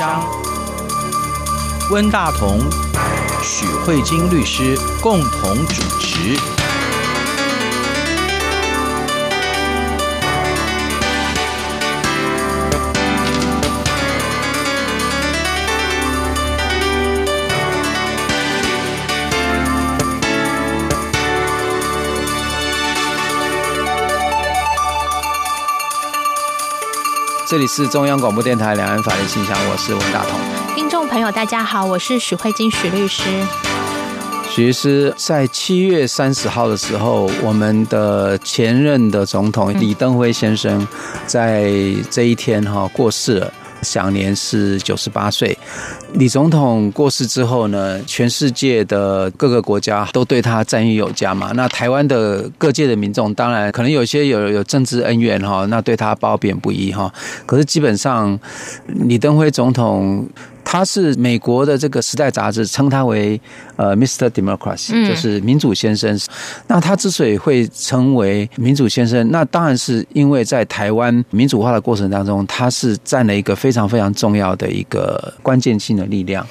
张，温大同、许慧晶律师共同主持。这里是中央广播电台两岸法律信箱，我是文大同。听众朋友，大家好，我是许慧金许律师。许律师在七月三十号的时候，我们的前任的总统李登辉先生在这一天哈过世了。享年是九十八岁。李总统过世之后呢，全世界的各个国家都对他赞誉有加嘛。那台湾的各界的民众，当然可能有些有有政治恩怨哈，那对他褒贬不一哈。可是基本上，李登辉总统。他是美国的这个《时代》杂志称他为呃 Mr. Democracy，就是民主先生。那他之所以会成为民主先生，那当然是因为在台湾民主化的过程当中，他是占了一个非常非常重要的一个关键性的力量。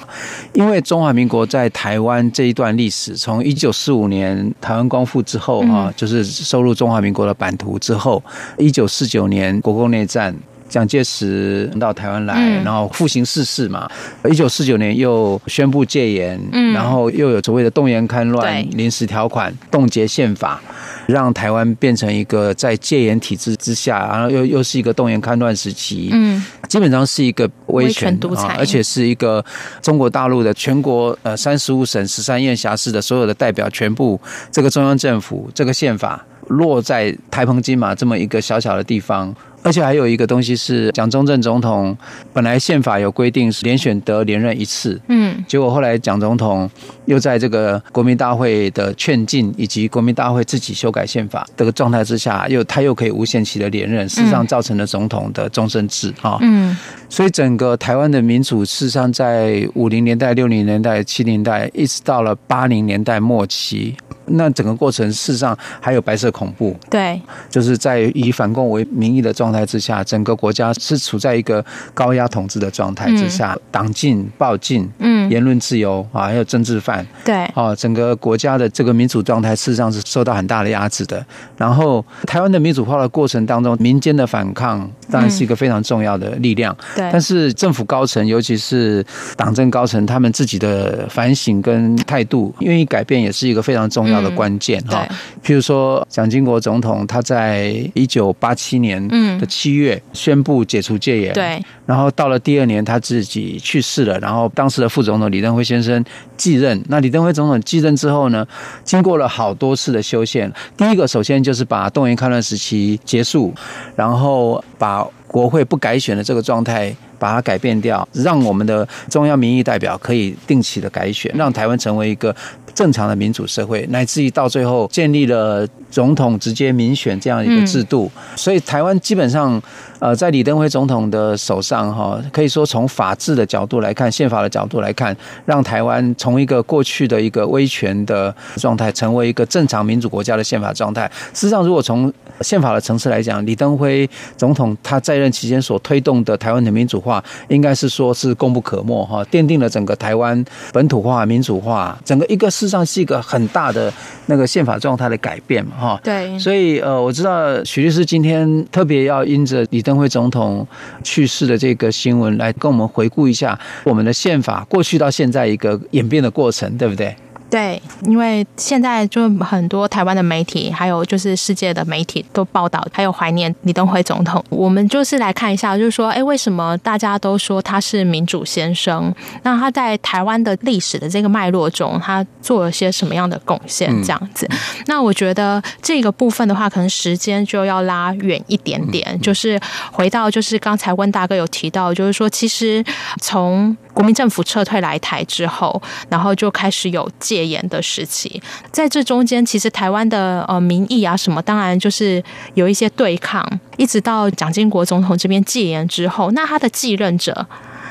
因为中华民国在台湾这一段历史，从一九四五年台湾光复之后啊，就是收入中华民国的版图之后，一九四九年国共内战。蒋介石到台湾来，然后复行视事嘛。一九四九年又宣布戒严，然后又有所谓的动员戡乱、临时条款、冻结宪法，让台湾变成一个在戒严体制之下，然后又又是一个动员戡乱时期。嗯，基本上是一个威权独裁，而且是一个中国大陆的全国呃三十五省十三县辖市的所有的代表，全部这个中央政府这个宪法落在台澎金马这么一个小小的地方。而且还有一个东西是，蒋中正总统本来宪法有规定是连选得连任一次，嗯，结果后来蒋总统又在这个国民大会的劝进以及国民大会自己修改宪法这个状态之下，又他又可以无限期的连任，事实上造成了总统的终身制啊，嗯，所以整个台湾的民主事实上在五零年代、六零年代、七零年代，一直到了八零年代末期。那整个过程事实上还有白色恐怖，对，就是在以反共为名义的状态之下，整个国家是处在一个高压统治的状态之下，党禁、报禁，嗯，言论自由啊，还有政治犯，对，啊，整个国家的这个民主状态事实上是受到很大的压制的。然后台湾的民主化的过程当中，民间的反抗当然是一个非常重要的力量，对。但是政府高层，尤其是党政高层，他们自己的反省跟态度愿意改变，也是一个非常重要的。的关键哈，譬如说蒋经国总统，他在一九八七年的七月宣布解除戒严，对，然后到了第二年他自己去世了，然后当时的副总统李登辉先生继任。那李登辉总统继任之后呢，经过了好多次的修宪，第一个首先就是把动员戡乱时期结束，然后把国会不改选的这个状态把它改变掉，让我们的中央民意代表可以定期的改选，让台湾成为一个。正常的民主社会，乃至于到最后建立了总统直接民选这样一个制度，所以台湾基本上，呃，在李登辉总统的手上，哈，可以说从法治的角度来看，宪法的角度来看，让台湾从一个过去的一个威权的状态，成为一个正常民主国家的宪法状态。事实上，如果从宪法的层次来讲，李登辉总统他在任期间所推动的台湾的民主化，应该是说是功不可没，哈，奠定了整个台湾本土化、民主化，整个一个事实上是一个很大的那个宪法状态的改变嘛，哈。对。所以，呃，我知道许律师今天特别要因着李登辉总统去世的这个新闻，来跟我们回顾一下我们的宪法过去到现在一个演变的过程，对不对？对，因为现在就很多台湾的媒体，还有就是世界的媒体都报道，还有怀念李登辉总统。我们就是来看一下，就是说，哎，为什么大家都说他是民主先生？那他在台湾的历史的这个脉络中，他做了些什么样的贡献？这样子。那我觉得这个部分的话，可能时间就要拉远一点点，就是回到就是刚才温大哥有提到，就是说，其实从国民政府撤退来台之后，然后就开始有戒严的时期，在这中间，其实台湾的呃民意啊什么，当然就是有一些对抗，一直到蒋经国总统这边戒严之后，那他的继任者，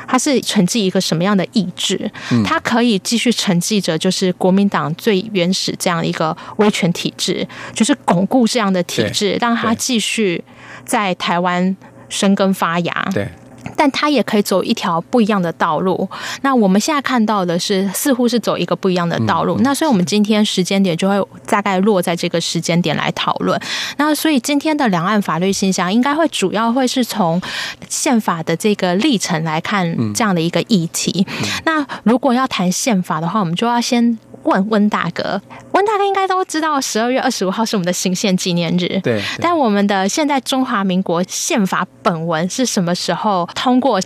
他是承继一个什么样的意志？他可以继续承继着就是国民党最原始这样一个威权体制，就是巩固这样的体制，让他继续在台湾生根发芽。对。但他也可以走一条不一样的道路。那我们现在看到的是，似乎是走一个不一样的道路。那所以，我们今天时间点就会大概落在这个时间点来讨论。那所以，今天的两岸法律信箱应该会主要会是从宪法的这个历程来看这样的一个议题。那如果要谈宪法的话，我们就要先。问温大哥，温大哥应该都知道，十二月二十五号是我们的行宪纪念日。对，对。但我们的现在中华民国宪法本文是什么时候通过？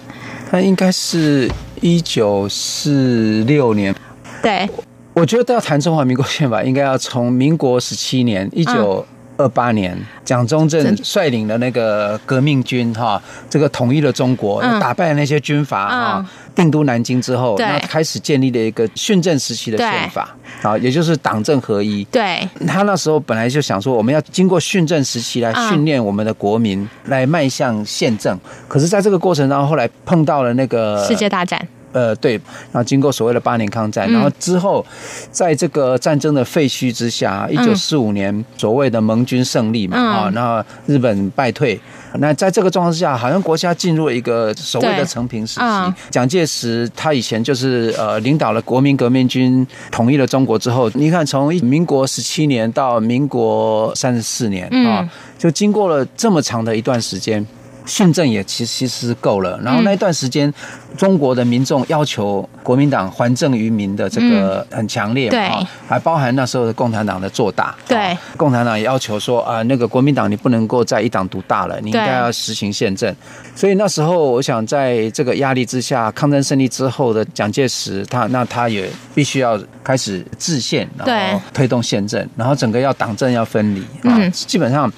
它应该是一九四六年。对。我觉得要谈中华民国宪法，应该要从民国十七年一九二八年，蒋中正率领的那个革命军哈，这个统一了中国，打败了那些军阀哈。定都南京之后，那开始建立了一个训政时期的宪法，啊，也就是党政合一。对，他那时候本来就想说，我们要经过训政时期来训练我们的国民，来迈向宪政。可是，在这个过程当中，后来碰到了那个世界大战。呃，对，然后经过所谓的八年抗战，然后之后，在这个战争的废墟之下，一九四五年所谓的盟军胜利嘛，啊，然后日本败退。那在这个状况之下，好像国家进入了一个所谓的成平时期。蒋介石他以前就是呃领导了国民革命军，统一了中国之后，你看从民国十七年到民国三十四年啊，就经过了这么长的一段时间。训政也其实其实够了，然后那一段时间，中国的民众要求国民党还政于民的这个很强烈嘛，对，还包含那时候的共产党的做大，对，共产党也要求说啊，那个国民党你不能够在一党独大了，你应该要实行宪政。所以那时候，我想在这个压力之下，抗战胜利之后的蒋介石，他那他也必须要开始制宪，然后推动宪政，然后整个要党政要分离啊，基本上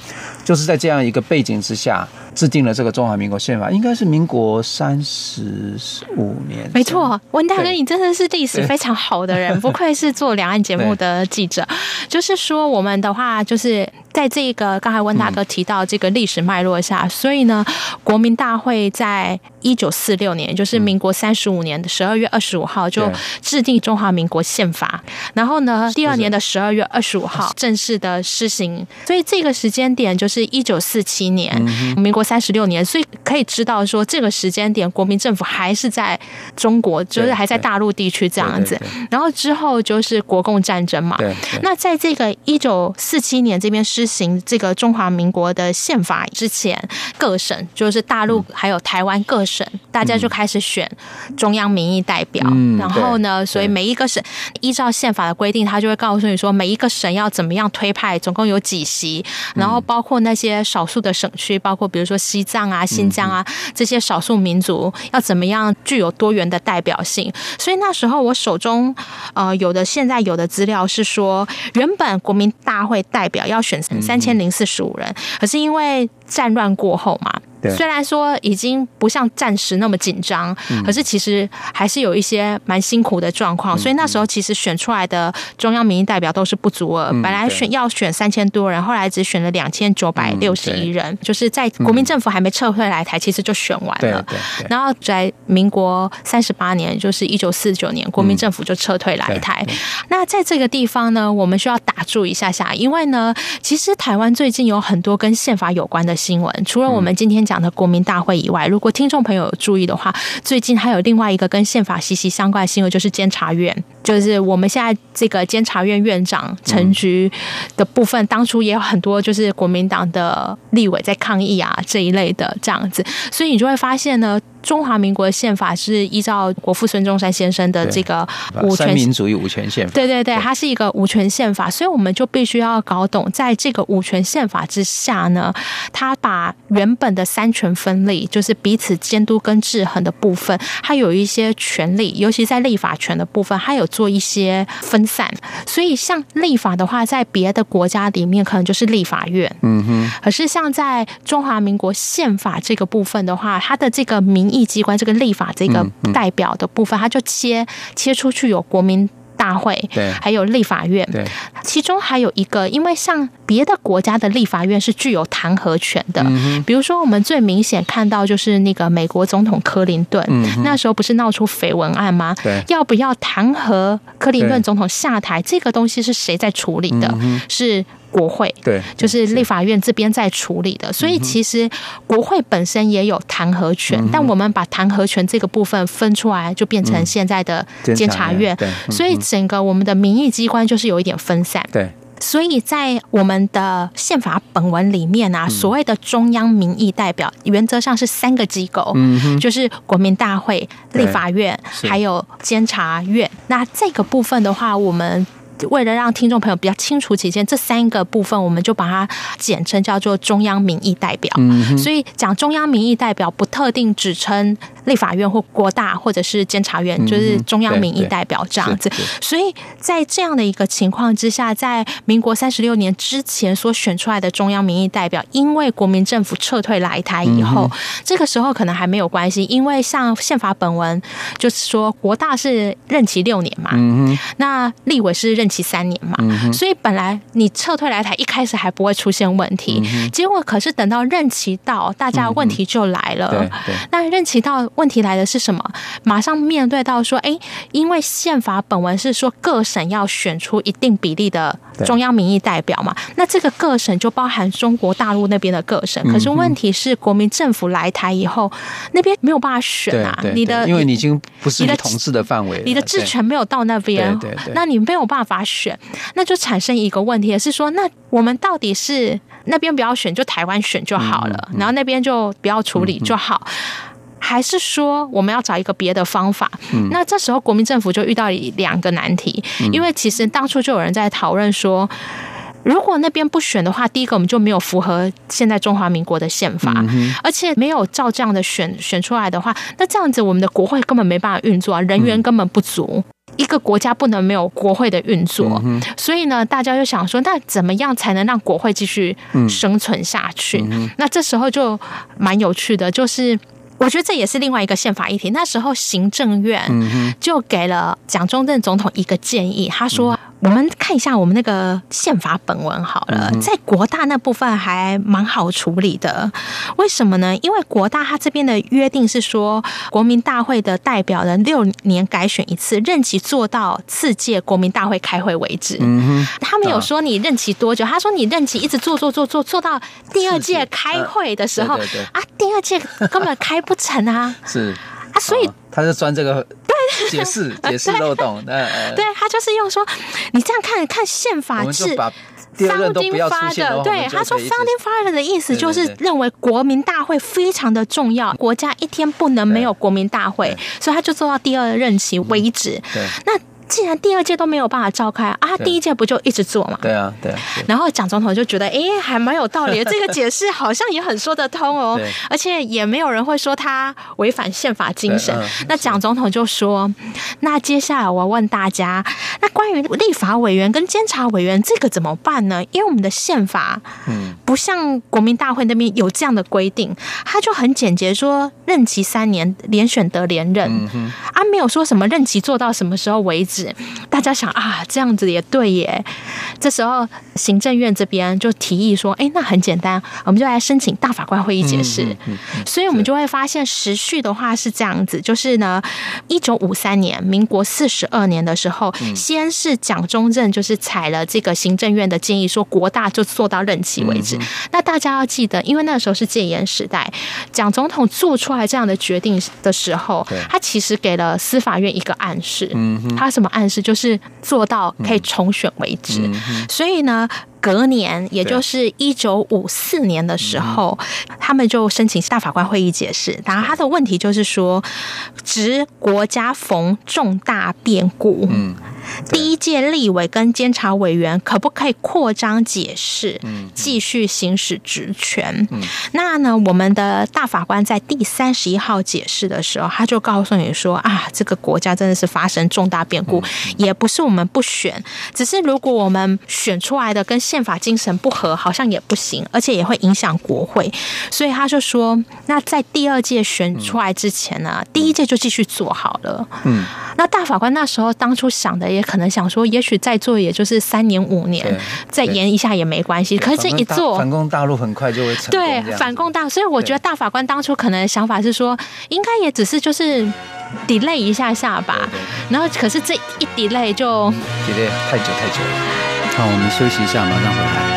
就是在这样一个背景之下。制定了这个中华民国宪法，应该是民国三十五年。没错，文大哥，你真的是历史非常好的人，不愧是做两岸节目的记者。就是说，我们的话就是。在这个刚才温大哥提到这个历史脉络下，所以呢，国民大会在一九四六年，就是民国三十五年的十二月二十五号就制定中华民国宪法，然后呢，第二年的十二月二十五号正式的施行。所以这个时间点就是一九四七年，民国三十六年，所以可以知道说这个时间点国民政府还是在中国，就是还在大陆地区这样子。然后之后就是国共战争嘛。那在这个一九四七年这边施行这个中华民国的宪法之前，各省就是大陆还有台湾各省，大家就开始选中央民意代表。然后呢，所以每一个省依照宪法的规定，他就会告诉你说，每一个省要怎么样推派，总共有几席，然后包括那些少数的省区，包括比如说西藏啊、新疆啊这些少数民族，要怎么样具有多元的代表性。所以那时候我手中呃有的现在有的资料是说，原本国民大会代表要选。三千零四十五人，可是因为战乱过后嘛。虽然说已经不像战时那么紧张，可是其实还是有一些蛮辛苦的状况。所以那时候其实选出来的中央民意代表都是不足额，本来选要选三千多人，后来只选了两千九百六十一人，就是在国民政府还没撤退来台，其实就选完了。然后在民国三十八年，就是一九四九年，国民政府就撤退来台。那在这个地方呢，我们需要打住一下下，因为呢，其实台湾最近有很多跟宪法有关的新闻，除了我们今天讲的国民大会以外，如果听众朋友有注意的话，最近还有另外一个跟宪法息息相关的新闻，就是监察院，就是我们现在这个监察院院长陈菊的部分，当初也有很多就是国民党的立委在抗议啊这一类的这样子，所以你就会发现呢。中华民国宪法是依照国父孙中山先生的这个五权三民主义五权宪法，对对对，它是一个五权宪法，所以我们就必须要搞懂，在这个五权宪法之下呢，它把原本的三权分立，就是彼此监督跟制衡的部分，它有一些权利，尤其在立法权的部分，它有做一些分散。所以像立法的话，在别的国家里面可能就是立法院，嗯哼，可是像在中华民国宪法这个部分的话，它的这个民议机关这个立法这个代表的部分，它就切切出去有国民大会，对，还有立法院，对，其中还有一个，因为像别的国家的立法院是具有弹劾权的，比如说我们最明显看到就是那个美国总统克林顿，那时候不是闹出绯闻案吗？对，要不要弹劾克林顿总统下台？这个东西是谁在处理的？是。国会，对，就是立法院这边在处理的。所以其实国会本身也有弹劾权，嗯、但我们把弹劾权这个部分分出来，就变成现在的监察院。对，所以整个我们的民意机关就是有一点分散。对。所以在我们的宪法本文里面啊，所谓的中央民意代表，原则上是三个机构，嗯，就是国民大会、立法院，还有监察院。那这个部分的话，我们。为了让听众朋友比较清楚起见，这三个部分我们就把它简称叫做中央民意代表。嗯，所以讲中央民意代表不特定指称立法院或国大或者是监察院，就是中央民意代表这样子。所以在这样的一个情况之下，在民国三十六年之前所选出来的中央民意代表，因为国民政府撤退来台以后，这个时候可能还没有关系，因为像宪法本文就是说国大是任期六年嘛，嗯，那立委是任。任期三年嘛，所以本来你撤退来台，一开始还不会出现问题，结果可是等到任期到，大家问题就来了。那任期到问题来的是什么？马上面对到说，哎，因为宪法本文是说各省要选出一定比例的中央民意代表嘛，那这个各省就包含中国大陆那边的各省。可是问题是，国民政府来台以后，那边没有办法选啊，你的因为你已经不是你的统治的范围，你的治权没有到那边，那你没有办法。选，那就产生一个问题，是说，那我们到底是那边不要选，就台湾选就好了，然后那边就不要处理就好，还是说我们要找一个别的方法？那这时候国民政府就遇到两个难题，因为其实当初就有人在讨论说，如果那边不选的话，第一个我们就没有符合现在中华民国的宪法，而且没有照这样的选选出来的话，那这样子我们的国会根本没办法运作啊，人员根本不足。一个国家不能没有国会的运作，所以呢，大家就想说，那怎么样才能让国会继续生存下去？那这时候就蛮有趣的，就是我觉得这也是另外一个宪法议题。那时候行政院就给了蒋中正总统一个建议，他说。我们看一下我们那个宪法本文好了，在国大那部分还蛮好处理的。为什么呢？因为国大它这边的约定是说，国民大会的代表人六年改选一次，任期做到次届国民大会开会为止。嗯，他没有说你任期多久，他说你任期一直做做做做做到第二届开会的时候啊，第二届根本开不成啊。是啊，所以他是钻这个。解释 解释漏洞，对，对他就是用说，你这样看看宪法是 founding father，对，他说 founding father 的意思就是认为国民大会非常的重要，国家一天不能没有国民大会，所以他就做到第二任期为止。那。既然第二届都没有办法召开啊，他第一届不就一直做嘛？对啊，对啊。然后蒋总统就觉得，哎，还蛮有道理的，这个解释好像也很说得通哦。而且也没有人会说他违反宪法精神。那蒋总统就说，那接下来我要问大家，那关于立法委员跟监察委员这个怎么办呢？因为我们的宪法，嗯，不像国民大会那边有这样的规定，他就很简洁说，任期三年，连选得连任，啊，没有说什么任期做到什么时候为止。大家想啊，这样子也对耶。这时候行政院这边就提议说：“哎，那很简单，我们就来申请大法官会议解释。嗯”嗯嗯、所以，我们就会发现时序的话是这样子，就是呢，一九五三年，民国四十二年的时候，嗯、先是蒋中正就是采了这个行政院的建议，说国大就做到任期为止。那大家要记得，因为那个时候是戒严时代，蒋总统做出来这样的决定的时候，他其实给了司法院一个暗示。嗯，他什么？暗示就是做到可以重选为止，所以呢，隔年也就是一九五四年的时候，嗯、他们就申请大法官会议解释。然后他的问题就是说，值国家逢重大变故，嗯。第一届立委跟监察委员可不可以扩张解释，继续行使职权？那呢，我们的大法官在第三十一号解释的时候，他就告诉你说啊，这个国家真的是发生重大变故，嗯、也不是我们不选，只是如果我们选出来的跟宪法精神不合，好像也不行，而且也会影响国会。所以他就说，那在第二届选出来之前呢，嗯、第一届就继续做好了。嗯，那大法官那时候当初想的。也可能想说，也许再做也就是三年五年，再延一下也没关系。可是这一做，反攻大陆很快就会成功。对，反攻大陆，所以我觉得大法官当初可能想法是说，应该也只是就是 delay 一下下吧。然后，可是这一 delay 就 delay 太久太久了。好，我们休息一下，马上回来。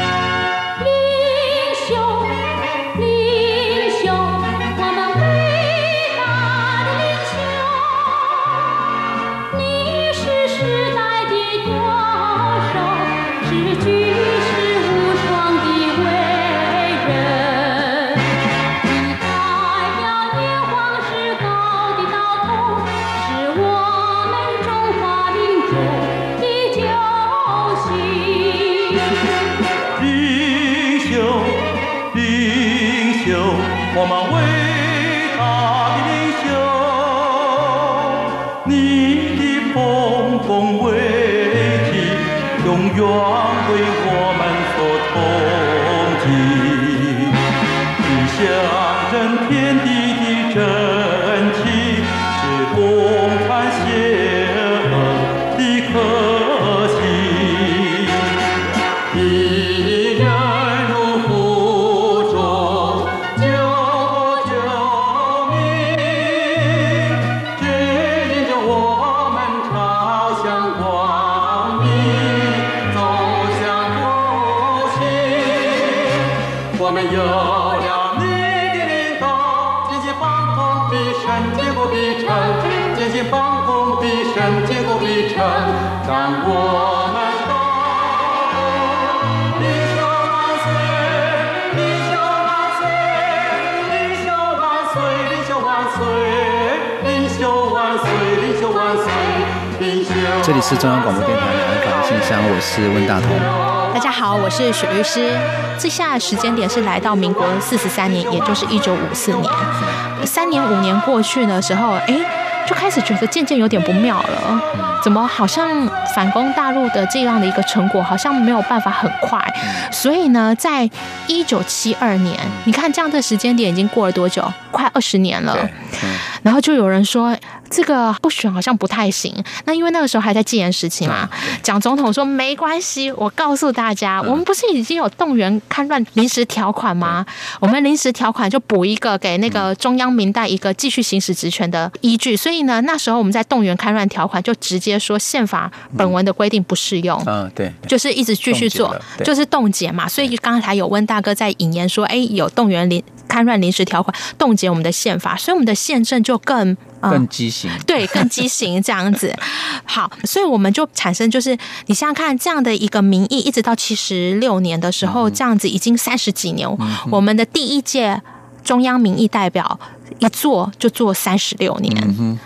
是中央广播电台两岸法律信箱，我是温大同。大家好，我是许律师。接下来时间点是来到民国四十三年，也就是一九五四年。三年五年过去的时候，哎，就开始觉得渐渐有点不妙了。怎么好像反攻大陆的这样的一个成果，好像没有办法很快？所以呢，在一九七二年，你看这样的时间点已经过了多久？快二十年了。然后就有人说。这个不选好像不太行，那因为那个时候还在戒严时期嘛。蒋总统说没关系，我告诉大家，我们不是已经有动员戡乱临时条款吗？我们临时条款就补一个给那个中央民代一个继续行使职权的依据。所以呢，那时候我们在动员戡乱条款就直接说宪法本文的规定不适用。嗯，对，就是一直继续做，就是冻结嘛。所以刚才有温大哥在引言说，哎，有动员临戡乱临时条款冻结我们的宪法，所以我们的宪政就更。更畸形，嗯，对，更畸形这样子。好，所以我们就产生，就是你想想看，这样的一个民意，一直到七十六年的时候，这样子已经三十几年，我们的第一届中央民意代表一做就做三十六年。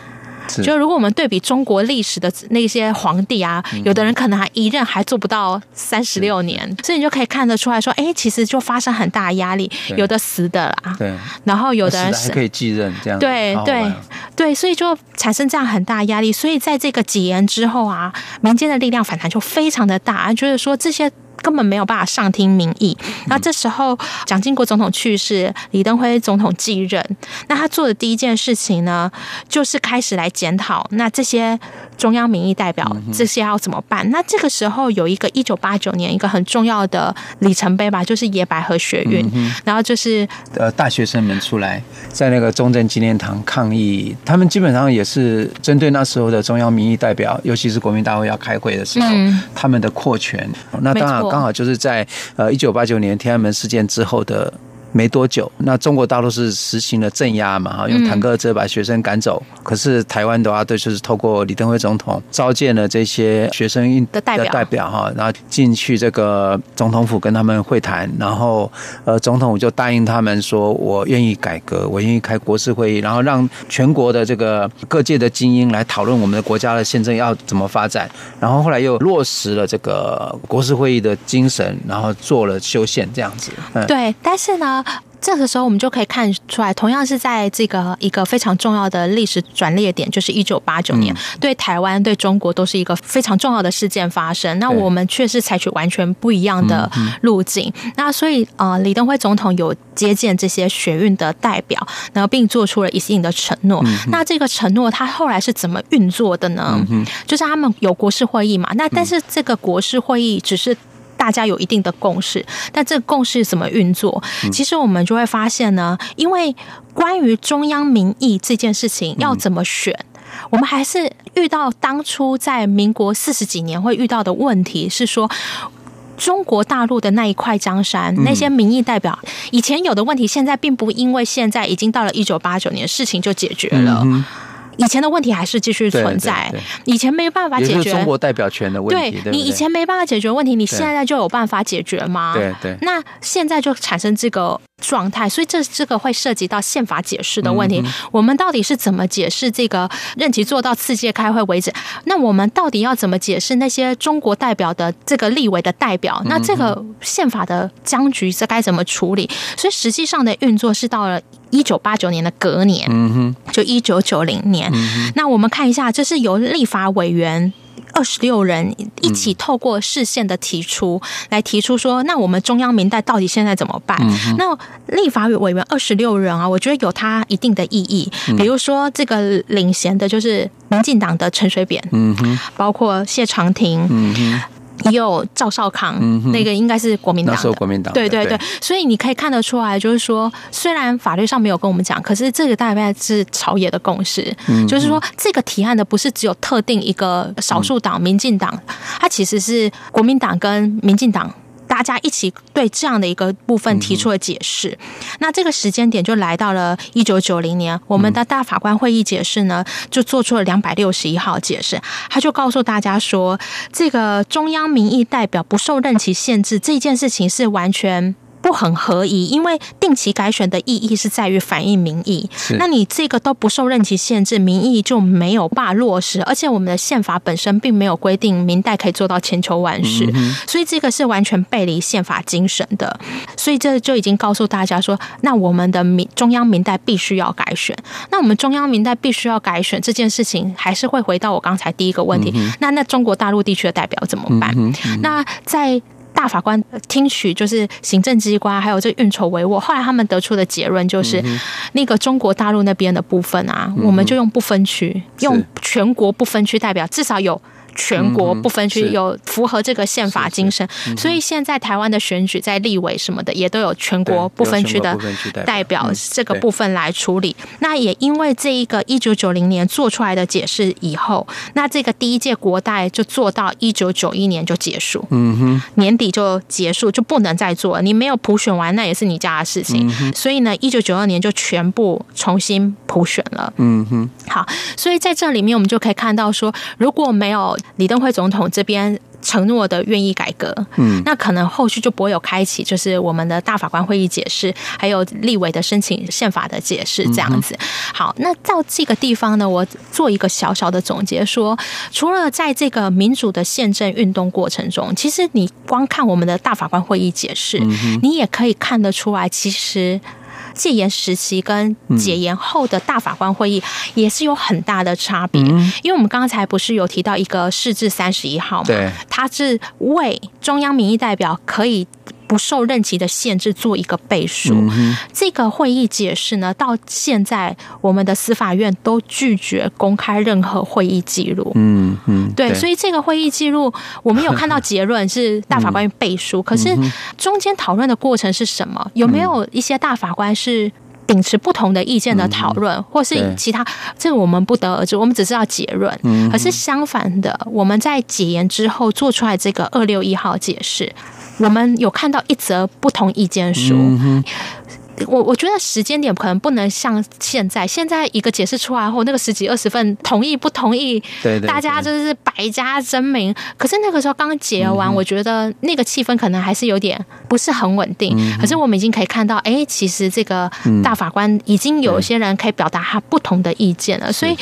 就如果我们对比中国历史的那些皇帝啊，有的人可能还一任还做不到三十六年，所以你就可以看得出来说，哎，其实就发生很大压力，有的死的啦，对，然后有的人还可以继任这样，对对对，所以就产生这样很大压力，所以在这个几年之后啊，民间的力量反弹就非常的大，就是说这些。根本没有办法上听民意。那这时候，蒋经国总统去世，李登辉总统继任。那他做的第一件事情呢，就是开始来检讨，那这些中央民意代表这些要怎么办？那这个时候有一个一九八九年一个很重要的里程碑吧，就是野百合学运。然后就是呃，大学生们出来在那个中正纪念堂抗议，他们基本上也是针对那时候的中央民意代表，尤其是国民大会要开会的时候，他们的扩权。那当然。刚好就是在呃一九八九年天安门事件之后的。没多久，那中国大陆是实行了镇压嘛，哈，用坦克车把学生赶走。嗯、可是台湾的话，对，就是透过李登辉总统召见了这些学生的代表，哈，然后进去这个总统府跟他们会谈，然后呃，总统就答应他们说，我愿意改革，我愿意开国事会议，然后让全国的这个各界的精英来讨论我们的国家的宪政要怎么发展。然后后来又落实了这个国事会议的精神，然后做了修宪这样子。嗯，对，但是呢。这个时候，我们就可以看出来，同样是在这个一个非常重要的历史转捩点，就是一九八九年，对台湾、对中国都是一个非常重要的事件发生。那我们却是采取完全不一样的路径。那所以，呃，李登辉总统有接见这些学运的代表，然后并做出了一定的承诺。那这个承诺，他后来是怎么运作的呢？就是他们有国事会议嘛。那但是这个国事会议只是。大家有一定的共识，但这个共识怎么运作？其实我们就会发现呢，因为关于中央民意这件事情要怎么选，我们还是遇到当初在民国四十几年会遇到的问题是说，中国大陆的那一块江山，那些民意代表以前有的问题，现在并不因为现在已经到了一九八九年，事情就解决了。以前的问题还是继续存在，以前没办法解决中国代表权的问题。对，你以前没办法解决问题，你现在就有办法解决吗？对对。那现在就产生这个状态，所以这这个会涉及到宪法解释的问题。我们到底是怎么解释这个任期做到次届开会为止？那我们到底要怎么解释那些中国代表的这个立委的代表？那这个宪法的僵局是该怎么处理？所以实际上的运作是到了。一九八九年的隔年，嗯哼，就一九九零年。嗯、那我们看一下，这是由立法委员。二十六人一起透过视线的提出、嗯、来提出说，那我们中央民代到底现在怎么办？嗯、那立法委员二十六人啊，我觉得有他一定的意义。嗯、比如说，这个领衔的就是民进党的陈水扁，嗯哼，包括谢长廷，嗯哼。也有赵少康，嗯、那个应该是国民党那时候，国民党对对对，对，所以你可以看得出来，就是说，虽然法律上没有跟我们讲，可是这个大概是朝野的共识，嗯、就是说，这个提案的不是只有特定一个少数党，民进党，它其实是国民党跟民进党。大家一起对这样的一个部分提出了解释，那这个时间点就来到了一九九零年，我们的大法官会议解释呢，就做出了两百六十一号解释，他就告诉大家说，这个中央民意代表不受任期限制这件事情是完全。不很合宜，因为定期改选的意义是在于反映民意。那你这个都不受任期限制，民意就没有办法落实。而且我们的宪法本身并没有规定民代可以做到千秋万世，嗯、所以这个是完全背离宪法精神的。所以这就已经告诉大家说，那我们的民中央民代必须要改选。那我们中央民代必须要改选这件事情，还是会回到我刚才第一个问题。嗯、那那中国大陆地区的代表怎么办？那在。大法官听取就是行政机关，还有这运筹帷幄。后来他们得出的结论就是，嗯、那个中国大陆那边的部分啊，嗯、我们就用不分区，用全国不分区代表，至少有。全国不分区有符合这个宪法精神，所以现在台湾的选举在立委什么的也都有全国不分区的代表这个部分来处理。那也因为这一个一九九零年做出来的解释以后，那这个第一届国代就做到一九九一年就结束，嗯哼，年底就结束就不能再做了。你没有普选完，那也是你家的事情。所以呢，一九九二年就全部重新普选了。嗯哼，好，所以在这里面我们就可以看到说，如果没有李登辉总统这边承诺的愿意改革，嗯，那可能后续就不会有开启，就是我们的大法官会议解释，还有立委的申请宪法的解释这样子。好，那到这个地方呢，我做一个小小的总结，说除了在这个民主的宪政运动过程中，其实你光看我们的大法官会议解释，你也可以看得出来，其实。戒严时期跟解严后的大法官会议也是有很大的差别，因为我们刚才不是有提到一个释字三十一号嘛，对，它是为中央民意代表可以。不受任期的限制做一个背书，嗯、这个会议解释呢，到现在我们的司法院都拒绝公开任何会议记录。嗯嗯，对，所以这个会议记录我们有看到结论是大法官背书，嗯、可是中间讨论的过程是什么？有没有一些大法官是秉持不同的意见的讨论，嗯、或是其他？这个我们不得而知，我们只知道结论。嗯，可是相反的，我们在解严之后做出来这个二六一号解释。我们有看到一则不同意见书。我我觉得时间点可能不能像现在，现在一个解释出来后，那个十几二十份同意不同意，对，对，对，大家就是百家争鸣。可是那个时候刚解完，嗯、我觉得那个气氛可能还是有点不是很稳定。嗯、可是我们已经可以看到，哎，其实这个大法官已经有些人可以表达他不同的意见了。嗯、所以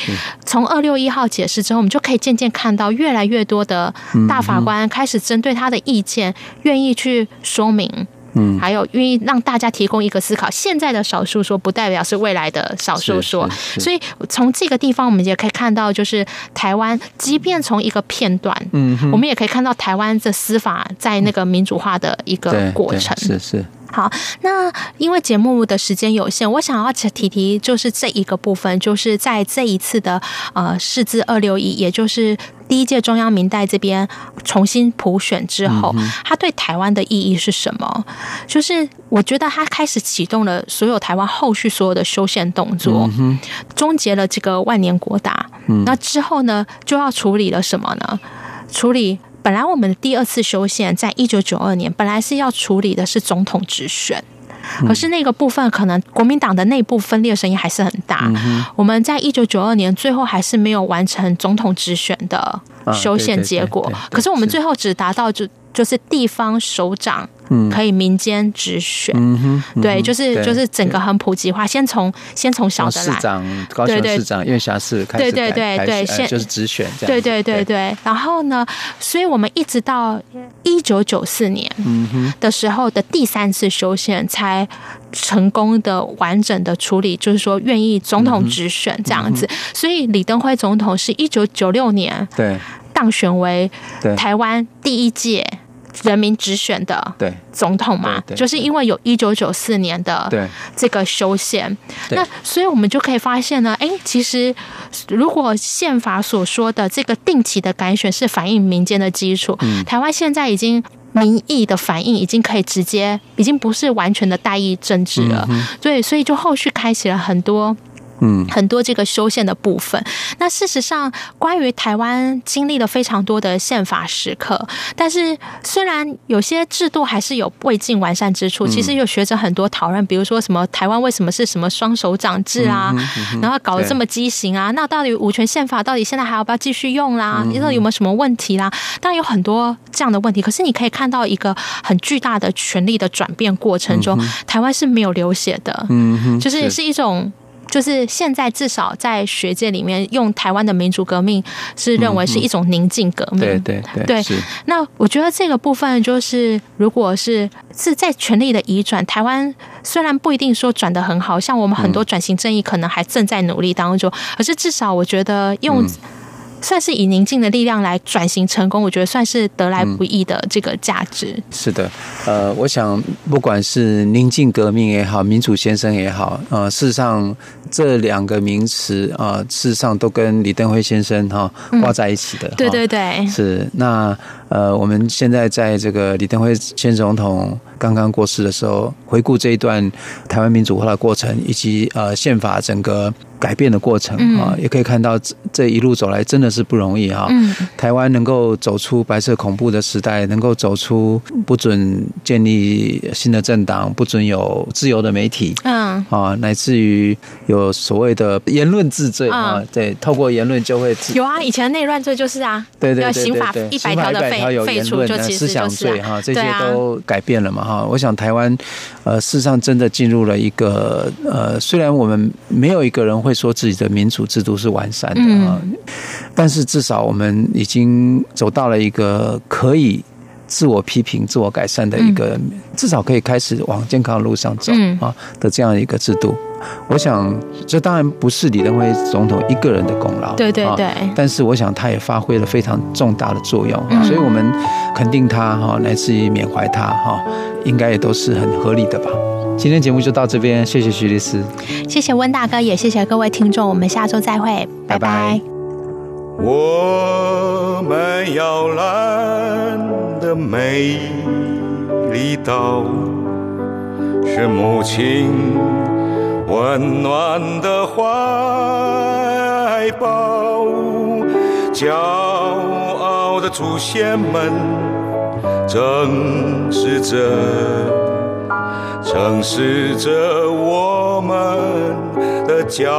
从二六一号解释之后，我们就可以渐渐看到越来越多的大法官开始针对他的意见，愿意去说明。嗯，还有愿意让大家提供一个思考。现在的少数说不代表是未来的少数说，所以从这个地方我们也可以看到，就是台湾，即便从一个片段，嗯，我们也可以看到台湾的司法在那个民主化的一个过程。是是。好，那因为节目的时间有限，我想要提提就是这一个部分，就是在这一次的呃释字二六一，也就是第一届中央民代这边重新普选之后，它对台湾的意义是什么？就是我觉得它开始启动了所有台湾后续所有的修宪动作，终结了这个万年国大。那之后呢，就要处理了什么呢？处理。本来我们的第二次修宪在一九九二年，本来是要处理的是总统直选，可是那个部分可能国民党的内部分裂声音还是很大。我们在一九九二年最后还是没有完成总统直选的修宪结果，可是我们最后只达到就就是地方首长。可以民间直选，嗯哼，对，就是就是整个很普及化，先从先从小的来，市长、高雄市长、院辖市开始，对对对对，先就是直选这样，对对对对。然后呢，所以我们一直到一九九四年的时候的第三次修宪，才成功的完整的处理，就是说愿意总统直选这样子。所以李登辉总统是一九九六年对当选为台湾第一届。人民直选的总统嘛，就是因为有一九九四年的这个修宪，那所以我们就可以发现呢，哎，其实如果宪法所说的这个定期的改选是反映民间的基础，台湾现在已经民意的反应已经可以直接，已经不是完全的代议政治了，对，所以就后续开启了很多。嗯，很多这个修宪的部分。那事实上，关于台湾经历了非常多的宪法时刻，但是虽然有些制度还是有未尽完善之处，其实有学者很多讨论，比如说什么台湾为什么是什么双手掌制啊，然后搞得这么畸形啊？那到底五权宪法到底现在还要不要继续用啦？你说有没有什么问题啦？当然有很多这样的问题。可是你可以看到一个很巨大的权力的转变过程中，台湾是没有流血的，嗯，就是是一种。就是现在，至少在学界里面，用台湾的民主革命是认为是一种宁静革命。对对对，对。那我觉得这个部分就是，如果是是在权力的移转，台湾虽然不一定说转的很好，像我们很多转型正义可能还正在努力当中，可是至少我觉得用。算是以宁静的力量来转型成功，我觉得算是得来不易的这个价值。嗯、是的，呃，我想不管是宁静革命也好，民主先生也好，呃，事实上这两个名词啊、呃，事实上都跟李登辉先生哈挂在一起的。嗯、对对对，是那呃，我们现在在这个李登辉前总统刚刚过世的时候，回顾这一段台湾民主化的过程，以及呃宪法整个。改变的过程啊，也可以看到这一路走来真的是不容易啊。台湾能够走出白色恐怖的时代，能够走出不准建立新的政党，不准有自由的媒体，嗯啊，乃至于有所谓的言论治罪啊，对，透过言论就会有啊，以前内乱罪就是啊，对对对对，刑法一百条的废废除就其实思想罪哈，这些都改变了嘛哈。我想台湾呃，事实上真的进入了一个呃，虽然我们没有一个人会。会说自己的民主制度是完善的啊，但是至少我们已经走到了一个可以自我批评、自我改善的一个，至少可以开始往健康的路上走啊的这样一个制度。我想，这当然不是李登辉总统一个人的功劳，对对对，但是我想他也发挥了非常重大的作用，所以我们肯定他哈，来自于缅怀他哈，应该也都是很合理的吧。今天节目就到这边，谢谢徐律师，谢谢温大哥，也谢谢各位听众，我们下周再会，拜拜。我们摇篮的美丽岛，是母亲温暖的怀抱，骄傲的祖先们正视着。城市着我们的脚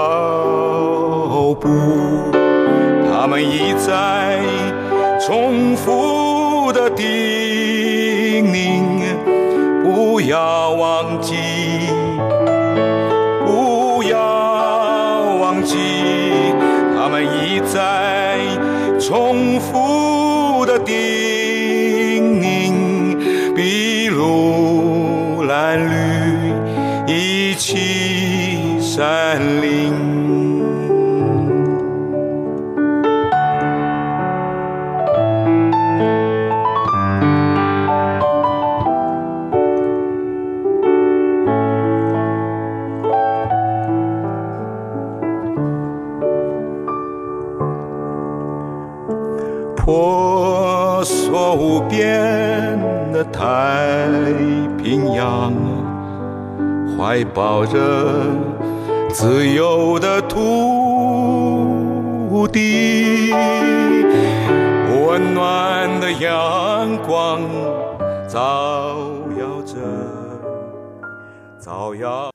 步，他们一再重复的叮咛，不要忘记，不要忘记，他们一再重复的叮。山林。婆娑无边的太平洋，怀抱着。自由的土地，温暖的阳光照耀着，照耀。